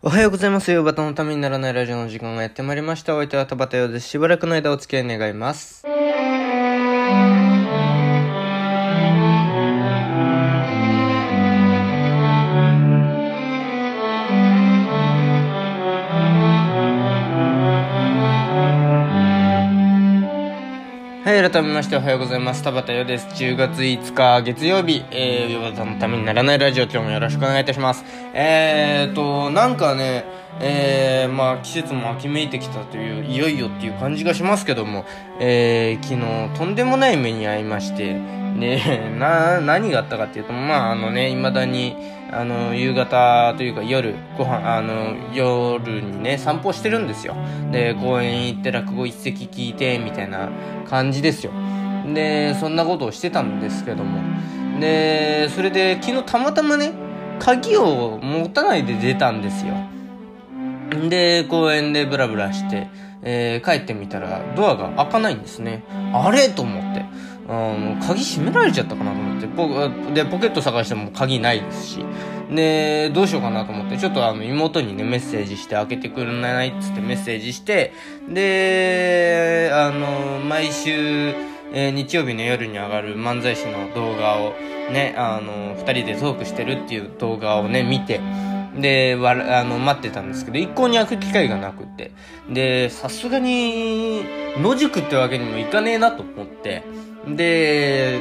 おはようございます。夕方のためにならないラジオの時間がやってまいりました。お相手は田畑洋です。しばらくの間お付き合い願います。改めましておはようございます。田畑よです。10月5日月曜日、えー、ヨバタのためにならないラジオ、今日もよろしくお願いいたします。えーと、なんかね、えー、まあ季節も秋めいてきたという、いよいよっていう感じがしますけども、えー、昨日とんでもない目に遭いまして、で、な、何があったかっていうと、まああのね、未だに、あの、夕方というか夜、ご飯、あの、夜にね、散歩してるんですよ。で、公園行って落語一席聞いて、みたいな感じですよ。で、そんなことをしてたんですけども。で、それで昨日たまたまね、鍵を持たないで出たんですよ。で、公園でブラブラして、えー帰ってみたらドアが開かないんですね。あれ？と思って。あの鍵閉められちゃったかなと思って。ポでポケット探しても鍵ないですし。でどうしようかなと思って。ちょっとあの妹にねメッセージして開けてくれない？っつってメッセージして。であの毎週、えー日曜日の夜に上がる漫才師の動画をねあの2人でトークしてるっていう動画をね見てで、わら、あの、待ってたんですけど、一向に開く機会がなくて。で、さすがに、野宿ってわけにもいかねえなと思って。で、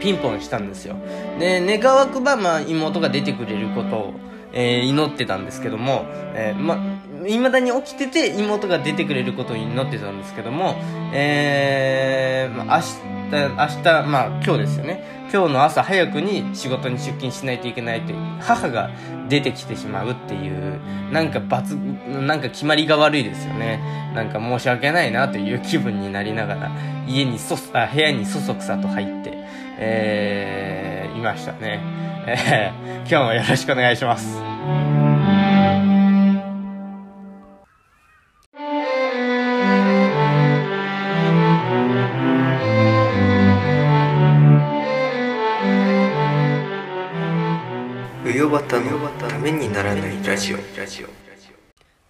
ピンポンしたんですよ。で、願わくば、まあ、妹が出てくれることを、えー祈ってたんですけども、えーま、未だに起きてて妹が出てくれることを祈ってたんですけども、えー、ま明日、明日、まあ今日ですよね。今日の朝早くに仕事に出勤しないといけないという母が出てきてしまうっていう、なんか罰、なんか決まりが悪いですよね。なんか申し訳ないなという気分になりながら、家にそ、あ、部屋にそそくさと入って、えー、いましたね。えー、今日もよろしくお願いします。うよばたのためにならないラジオ。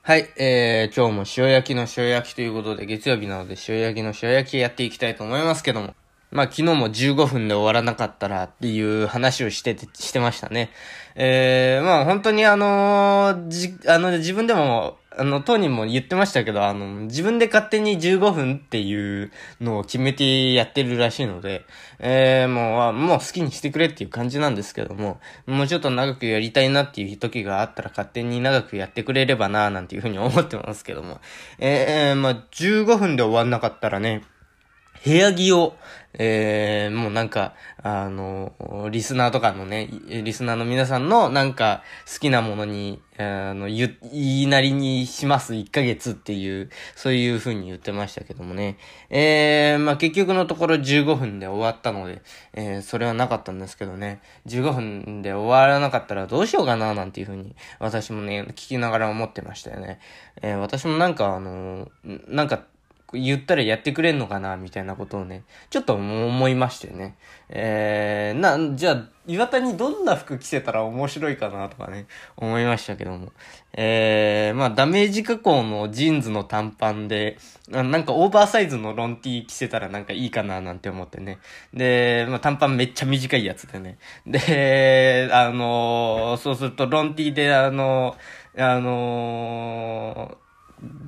はい、えー、今日も塩焼きの塩焼きということで、月曜日なので塩焼きの塩焼きやっていきたいと思いますけども。まあ昨日も15分で終わらなかったらっていう話をしてて、してましたね。えー、まあ本当にあのーじ、あの、自分でも、あの、当人も言ってましたけど、あの、自分で勝手に15分っていうのを決めてやってるらしいので、えー、もう、もう好きにしてくれっていう感じなんですけども、もうちょっと長くやりたいなっていう時があったら勝手に長くやってくれればななんていうふうに思ってますけども、えー、まあ15分で終わんなかったらね、部屋着を、えー、もうなんか、あの、リスナーとかのね、リスナーの皆さんのなんか好きなものに、あの、言、いなりにします1ヶ月っていう、そういう風に言ってましたけどもね。えー、まあ結局のところ15分で終わったので、えー、それはなかったんですけどね。15分で終わらなかったらどうしようかななんていう風に、私もね、聞きながら思ってましたよね。えー、私もなんかあの、なんか、言ったらやってくれんのかなみたいなことをね、ちょっと思いましてね。えー、な、じゃあ、岩田にどんな服着せたら面白いかなとかね、思いましたけども。えー、まあ、ダメージ加工のジーンズの短パンで、なんかオーバーサイズのロンティー着せたらなんかいいかななんて思ってね。で、まあ、短パンめっちゃ短いやつでね。で、あのーそうするとロンティーであのーあのー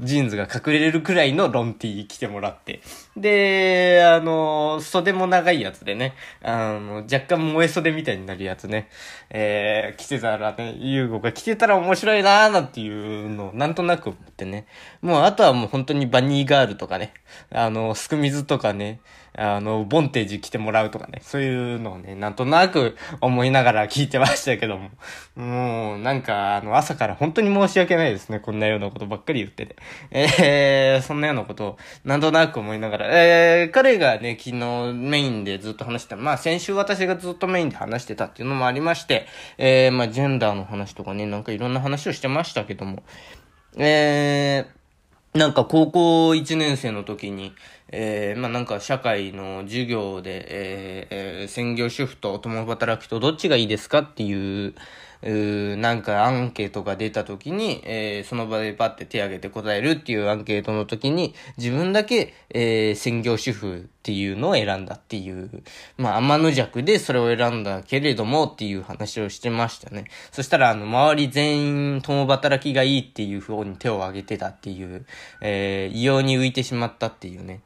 ジーンズが隠れるくらいのロンティー着てもらって。で、あの、袖も長いやつでね、あの、若干燃え袖みたいになるやつね、えー、着てたらね、ユーゴが着てたら面白いなーなんていうのをなんとなく思ってね。もうあとはもう本当にバニーガールとかね、あの、すくみずとかね、あの、ボンテージ着てもらうとかね、そういうのをね、なんとなく思いながら聞いてましたけども。もう、なんか、あの、朝から本当に申し訳ないですね。こんなようなことばっかり言ってて。えー、そんなようなことを、なんとなく思いながら、えー、彼がね、昨日メインでずっと話してた、まあ先週私がずっとメインで話してたっていうのもありまして、えー、まあジェンダーの話とかね、なんかいろんな話をしてましたけども、えー、なんか高校1年生の時に、えー、まあなんか社会の授業で、えー専業主婦と共働きとどっちがいいですかっていう、うなんかアンケートが出た時に、えーその場でパッて手挙げて答えるっていうアンケートの時に、自分だけ、えー専業主婦っていうのを選んだっていう、まあ、天の弱でそれを選んだけれどもっていう話をしてましたね。そしたら、あの、周り全員共働きがいいっていう方に手を挙げてたっていう、えー異様に浮いてしまったっていうね。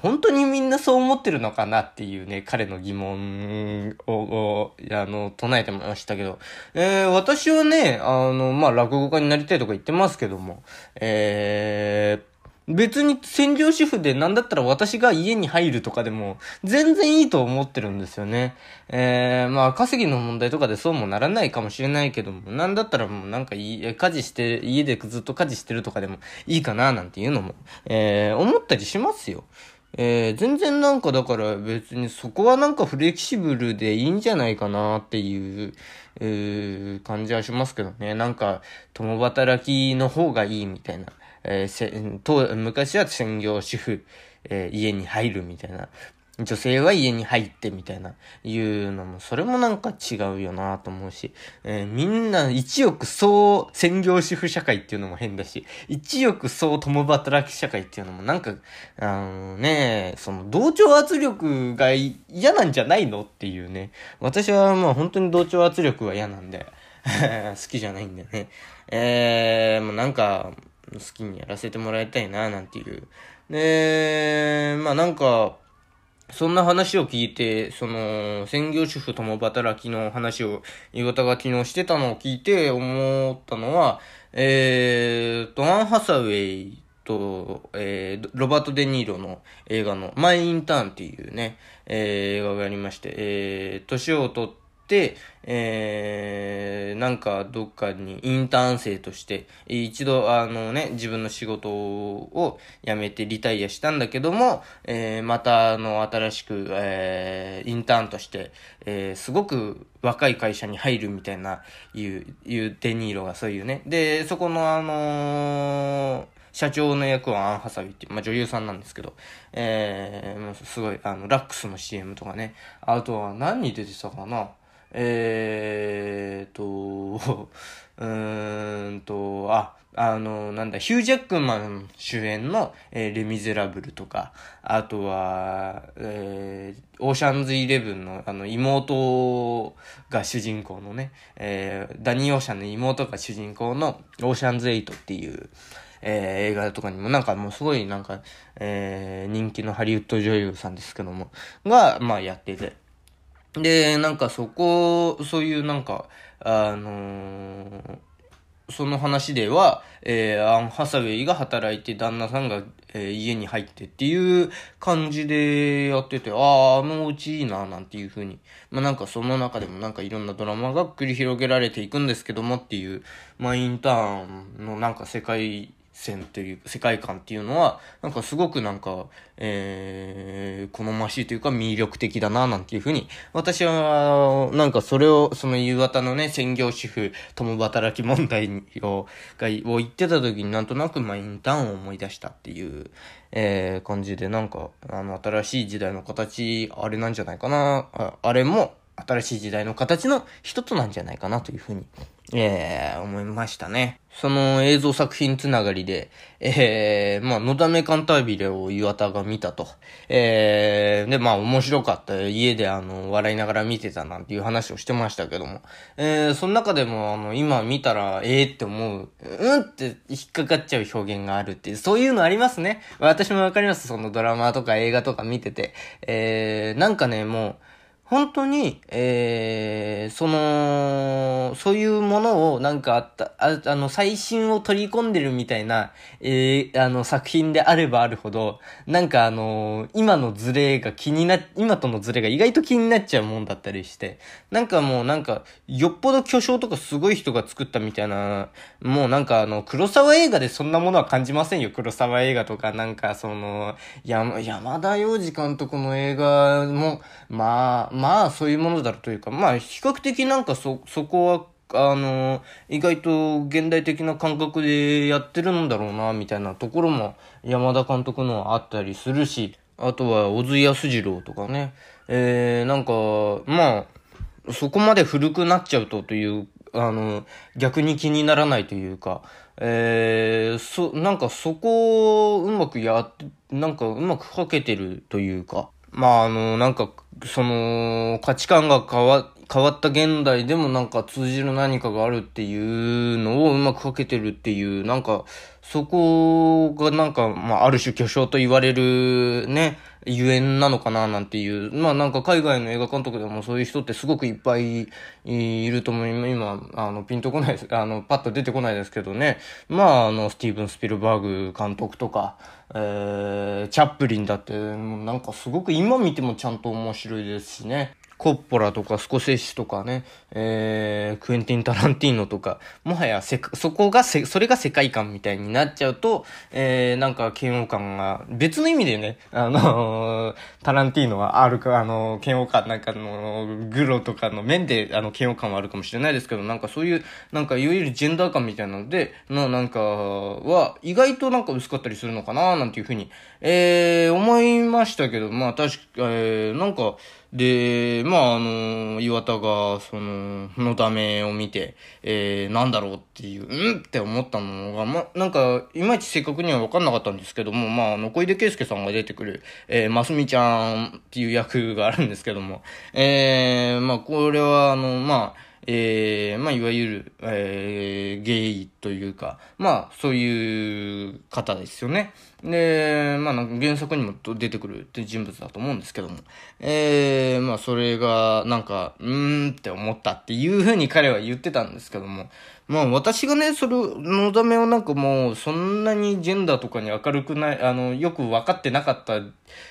本当にみんなそう思ってるのかなっていうね、彼の疑問を、をあの、唱えてましたけど、えー私はね、あの、まあ、落語家になりたいとか言ってますけども、えー別に専業主婦でなんだったら私が家に入るとかでも全然いいと思ってるんですよね。えー、まあ稼ぎの問題とかでそうもならないかもしれないけども、なんだったらもうなんか家事して、家でずっと家事してるとかでもいいかななんていうのも、えー、思ったりしますよ。えー、全然なんかだから別にそこはなんかフレキシブルでいいんじゃないかなっていう、えー感じはしますけどね。なんか、共働きの方がいいみたいな。えーと昔は専業主婦、えー家に入るみたいな。女性は家に入ってみたいな、いうのも、それもなんか違うよなと思うし、えーみんな一億総専業主婦社会っていうのも変だし、一億総共働き社会っていうのもなんか、あのね、その同調圧力が嫌なんじゃないのっていうね。私はまあ本当に同調圧力は嫌なんで、好きじゃないんでね。えー、もうなんか、好きにやらせてもらいたいな、なんていう。で、まあなんか、そんな話を聞いて、その、専業主婦共働きの話を、岩田が昨日してたのを聞いて思ったのは、えーと、アン・ハサウェイと、えーロバート・デ・ニーロの映画の、マイ・インターンっていうね、えー映画がありまして、えー、年を取って、えー、なんかどっかにインターン生として、一度あのね、自分の仕事を辞めてリタイアしたんだけども、えー、またあの新しく、えー、インターンとして、えー、すごく若い会社に入るみたいな、いう、いうデニーロがそういうね。で、そこのあのー社長の役はアン・ハサウィっていう、まあ、女優さんなんですけど、えー、もうすごい、あの、ラックスの CM とかね、あとは何に出てたかな？えーと、うーんと、あ、あの、なんだ、ヒュージャックマン主演の、えーレ・ミゼラブルとか、あとは、えー、オーシャンズイレブンの、あの、妹が主人公のね、えー、ダニー・オーシャンの妹が主人公のオーシャンズ8っていう、えー映画とかにもなんかもうすごいなんか、えー人気のハリウッド女優さんですけども、が、まあやってて。で、なんかそこ、そういうなんか、あのーその話では、えー、アン・ハサウェイが働いて旦那さんが、えー家に入ってっていう感じでやってて、ああ、あのうちいいな、なんていう風に。まあなんかその中でもなんかいろんなドラマが繰り広げられていくんですけどもっていう、まあインターンのなんか世界線っていう、世界観っていうのは、なんかすごくなんか、えー、好ましいというか魅力的だな、なんていうふうに、私は、なんかそれを、その夕方のね、専業主婦、共働き問題を、が、を言ってた時になんとなく、まあ、インターンを思い出したっていう、えー、感じで、なんか、あの、新しい時代の形、あれなんじゃないかな、ああれも、新しい時代の形の一つなんじゃないかなというふうに、えー、思いましたね。その映像作品つながりで、えー、まあ、のだめカンタービレを岩田が見たと。えー、で、まあ、面白かった。家であの、笑いながら見てたなんていう話をしてましたけども。えー、その中でも、あの、今見たら、ええー、って思う、うんって引っかかっちゃう表現があるっていう、そういうのありますね。私もわかります。そのドラマとか映画とか見てて。えー、なんかね、もう、本当に、えー、その、そういうものをなんかあった、ああの、最新を取り込んでるみたいな、えー、あの、作品であればあるほど、なんかあの今のズレが気にな、今とのズレが意外と気になっちゃうもんだったりして、なんかもうなんか、よっぽど巨匠とかすごい人が作ったみたいな、もうなんかあの、黒沢映画でそんなものは感じませんよ。黒沢映画とかなんかその、山、山田洋次監督の映画も、まあ、まあ、そういうものだろうというか、まあ、比較的なんかそ、そこは、あの、意外と現代的な感覚でやってるんだろうな、みたいなところも山田監督のはあったりするし、あとは小津安二郎とかね、えー、なんか、まあ、そこまで古くなっちゃうとという、あの、逆に気にならないというか、えー、そ、なんかそこをうまくやっ、なんかうまく書けてるというか、まああの、なんか、その、価値観が変わ、変わった現代でもなんか通じる何かがあるっていうのをうまく書けてるっていう、なんか、そこがなんか、まあ、ある種巨匠と言われるね、ゆえんなのかななんていう。まあなんか海外の映画監督でもそういう人ってすごくいっぱいいると思い、今、あの、ピンとこないです。あの、パッと出てこないですけどね。まあ、あの、スティーブン・スピルバーグ監督とか、えー、チャップリンだって、なんかすごく今見てもちゃんと面白いですしね。コッポラとかスコセッシとかね、えー、クエンティン・タランティーノとか、もはやせ、そこが、それが世界観みたいになっちゃうと、えー、なんか嫌悪感が、別の意味でね、あのー、タランティーノはあるか、あのー、嫌悪感、なんかの、グロとかの面で、あの、嫌悪感はあるかもしれないですけど、なんかそういう、なんかいわゆるジェンダー感みたいなので、の、なんか、は、意外となんか薄かったりするのかななんていうふうに、えー、思いましたけど、まあ確か、えー、なんか、で、まあ、あの、岩田が、その、のためを見て、えー、なんだろうっていう、うん？って思ったのが、ま、なんか、いまいち正確には分かんなかったんですけども、まあ、あの、小出圭介さんが出てくる、えー、ますみちゃんっていう役があるんですけども、えー、まあ、これは、あの、まあ、えー、まあ、いわゆる、えー、ゲイというか、まあ、そういう方ですよね。で、まあ、原作にも出てくるって人物だと思うんですけども、えー、まあ、それが、なんか、うーんって思ったっていうふうに彼は言ってたんですけども、まあ、私がね、それ、のだめをなんかもう、そんなにジェンダーとかに明るくない、あの、よく分かってなかった、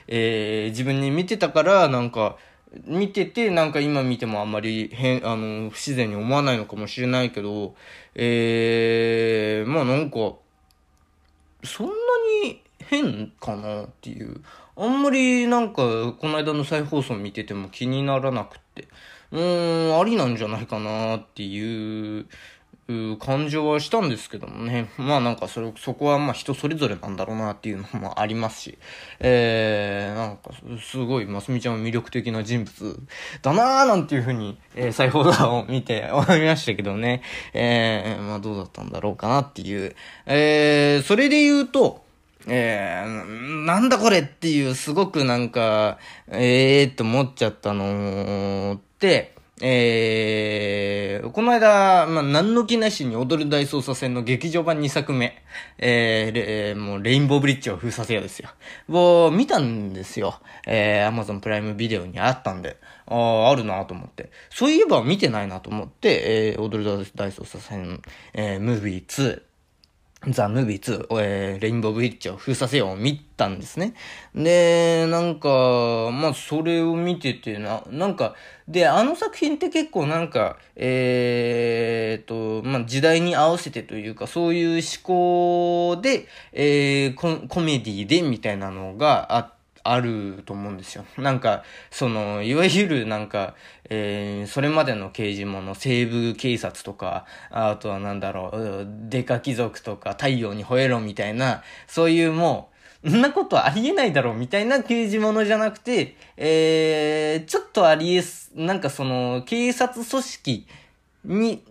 えー、自分に見てたから、なんか、見てて、なんか今見てもあんまり変、あの、不自然に思わないのかもしれないけど、えー、まあなんか、そんなに変かなっていう。あんまりなんか、この間の再放送見てても気にならなくって、うーん、ありなんじゃないかなっていうう感情はしたんですけどもね。まあなんかそれ、そこはまあ人それぞれなんだろうなっていうのもありますし、えー、なんかすごいますみちゃんは魅力的な人物だなーなんていうふうに、えー、再放送を見て思いましたけどね。えー、まあどうだったんだろうかなっていう。えー、それで言うと、えー、なんだこれっていうすごくなんか、ええー、って思っちゃったのって、えー、この間、まあ、何の気なしに踊る大捜査線の劇場版2作目、えー、え、もうレインボーブリッジを封鎖せよですよ。もう見たんですよ。えー、アマゾンプライムビデオにあったんで、ああ、あるなと思って。そういえば見てないなと思って、えー、踊る大捜査線、えー、ムービー2、ザ・ムービー2、えー、レインボーブリッジを封鎖せよを見たんですね。で、なんか、まあ、それを見ててな、なんか、で、あの作品って結構なんか、えー、と、まあ、時代に合わせてというか、そういう思考で、えー、ココメディでみたいなのがあって、あると思うんですよ。なんか、その、いわゆるなんか、えー、それまでの刑事物、西部警察とか、あとはなんだろう、デカ貴族とか、太陽に吠えろみたいな、そういうもう、んなことありえないだろうみたいな刑事物じゃなくて、えー、ちょっとありえす、なんかその、警察組織に、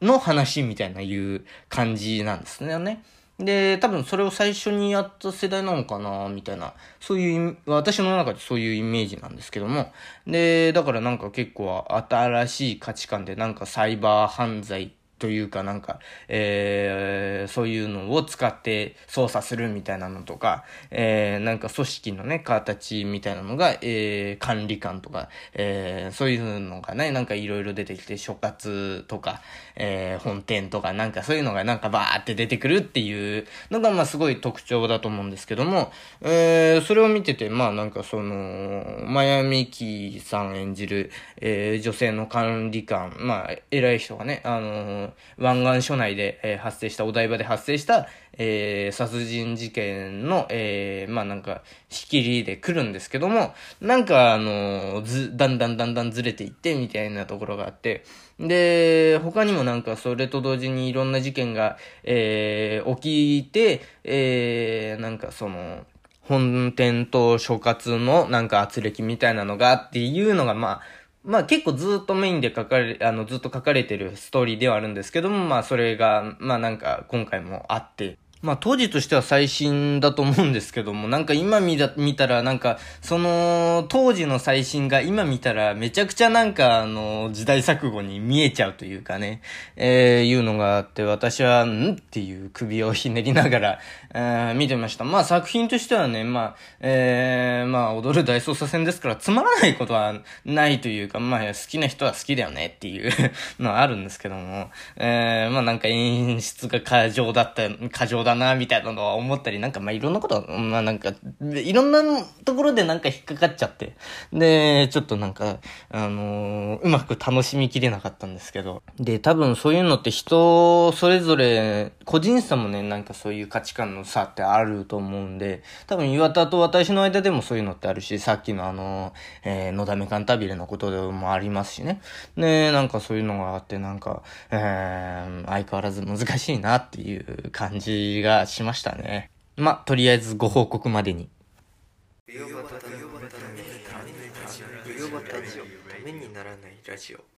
の話みたいないう感じなんですよね。で、多分それを最初にやった世代なのかな、みたいな、そういう、私の中でそういうイメージなんですけども、で、だからなんか結構新しい価値観でなんかサイバー犯罪というかなんか、えー、そういうのを使って操作するみたいなのとか、えー、なんか組織のね、形みたいなのが、えー、管理官とか、えー、そういうのがね、なんかいろいろ出てきて、所轄とか、えー、本店とか、なんかそういうのがなんかバーって出てくるっていうのが、まあすごい特徴だと思うんですけども、えー、それを見てて、まあなんかその、マヤミキさん演じる、えー、女性の管理官、まあ偉い人がね、あの湾岸署内で、えー、発生した、お台場で発生した、えー、殺人事件の、えー、まあなんか、仕切りで来るんですけども、なんかあのず、だんだんだんだんずれていって、みたいなところがあって、で、他にもなんかそれと同時にいろんな事件が、えー、起きて、えー、なんかその、本店と所轄のなんか圧力みたいなのがっていうのが、まあ、まあ結構ずっとメインで書かれ、あのずっと書かれてるストーリーではあるんですけども、まあそれが、まあなんか今回もあって、まあ当時としては最新だと思うんですけども、なんか今見た見たらなんか、その当時の最新が今見たらめちゃくちゃなんかあの時代錯誤に見えちゃうというかね、えー、いうのがあって私は、ん？っていう首をひねりながら、えー、見てました。まあ作品としてはね、まあ、えー、まあ踊る大捜査線ですからつまらないことはないというか、まあ好きな人は好きだよねっていう のはあるんですけども、えー、まあなんか演出が過剰だった、過剰だな、みたいなのは思ったり、なんかまあいろんなこと、まあなんか、いろんなところでなんか引っかかっちゃって。で、ちょっとなんか、あのー、うまく楽しみきれなかったんですけど。で、多分そういうのって人それぞれ、個人差もね、なんかそういう価値観の差ってあると思うんで、多分岩田と私の間でもそういうのってあるし、さっきのあの、えー、のだめカンタビレのことでもありますしね。で、なんかそういうのがあって、なんか、えー、相変わらず難しいなっていう感じがしましたね。まとりあえずご報告までに。ためにならないラジオ。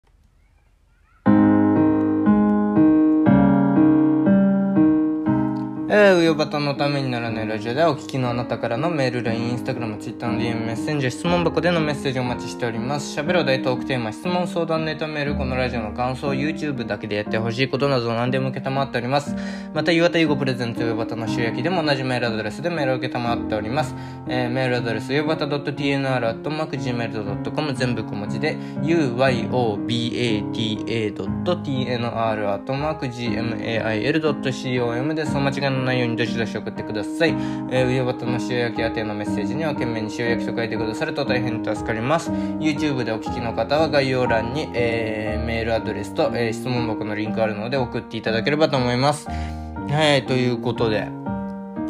えー、うよばたのためにならないラジオではお聞きのあなたからのメール、LINE、Instagram、Twitter の DM メッセンジャー、質問箱でのメッセージをお待ちしております。喋るお題トークテーマ、質問、相談、ネタメール、このラジオの感想、YouTube だけでやってほしいことなど何でも受けたまっております。また、岩田優子プレゼントうよばたの収益でも同じメールアドレスでメールを受けたまっております。えー、メールアドレス、うよばた .tnr.gmail.com 全部小文字で、uyobata.tnr.gmail.com です。お間違いのの内容にどしどし送ってください。えー、上畑の塩焼き宛てのメッセージには懸命に塩焼きと書いてくださると大変助かります。YouTube でお聞きの方は概要欄に、えー、メールアドレスと、えー、質問箱のリンクあるので送っていただければと思います。はい、ということで。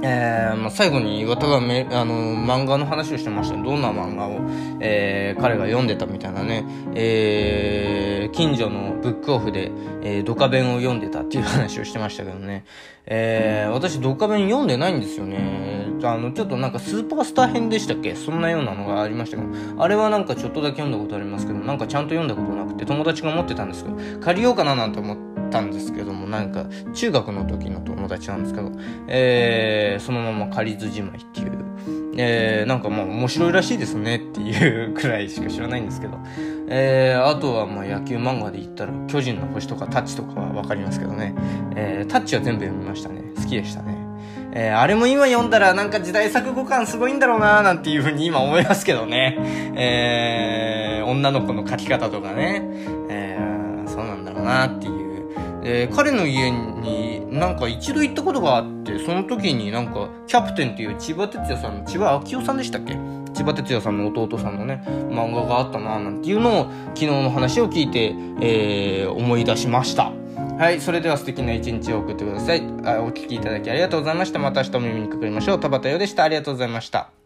えー、まあ、最後に岩田がめ、あの、漫画の話をしてました。どんな漫画を、えー、彼が読んでたみたいなね。えー、近所のブックオフで、えー、ドカ弁を読んでたっていう話をしてましたけどね。えー、私ドカ弁読んでないんですよね。あの、ちょっとなんかスーパースター編でしたっけ？そんなようなのがありましたけど、あれはなんかちょっとだけ読んだことありますけど、なんかちゃんと読んだことなくて、友達が持ってたんですけど、借りようかななんて思って、たんですけども、なんか、中学の時の友達なんですけど、えー、そのまま仮ずじまいっていう、えー、なんかまあ面白いらしいですねっていうくらいしか知らないんですけど、えー、あとはまあ野球漫画で言ったら、巨人の星とかタッチとかはわかりますけどね、えー、タッチは全部読みましたね。好きでしたね。えー、あれも今読んだらなんか時代錯誤感すごいんだろうなーなんていうふうに今思いますけどね。えー、女の子の描き方とかね。えー、そうなんだろうなっていう。えー、彼の家になんか一度行ったことがあって、その時になんか、キャプテンっていう千葉哲也さんの、千葉明夫さんでしたっけ？千葉哲也さんの弟さんのね、漫画があったななんていうのを、昨日の話を聞いて、えー、思い出しました。はい、それでは素敵な一日を送ってください。あお聴きいただきありがとうございました。また明日お耳にかかりましょう。田畑洋でした。ありがとうございました。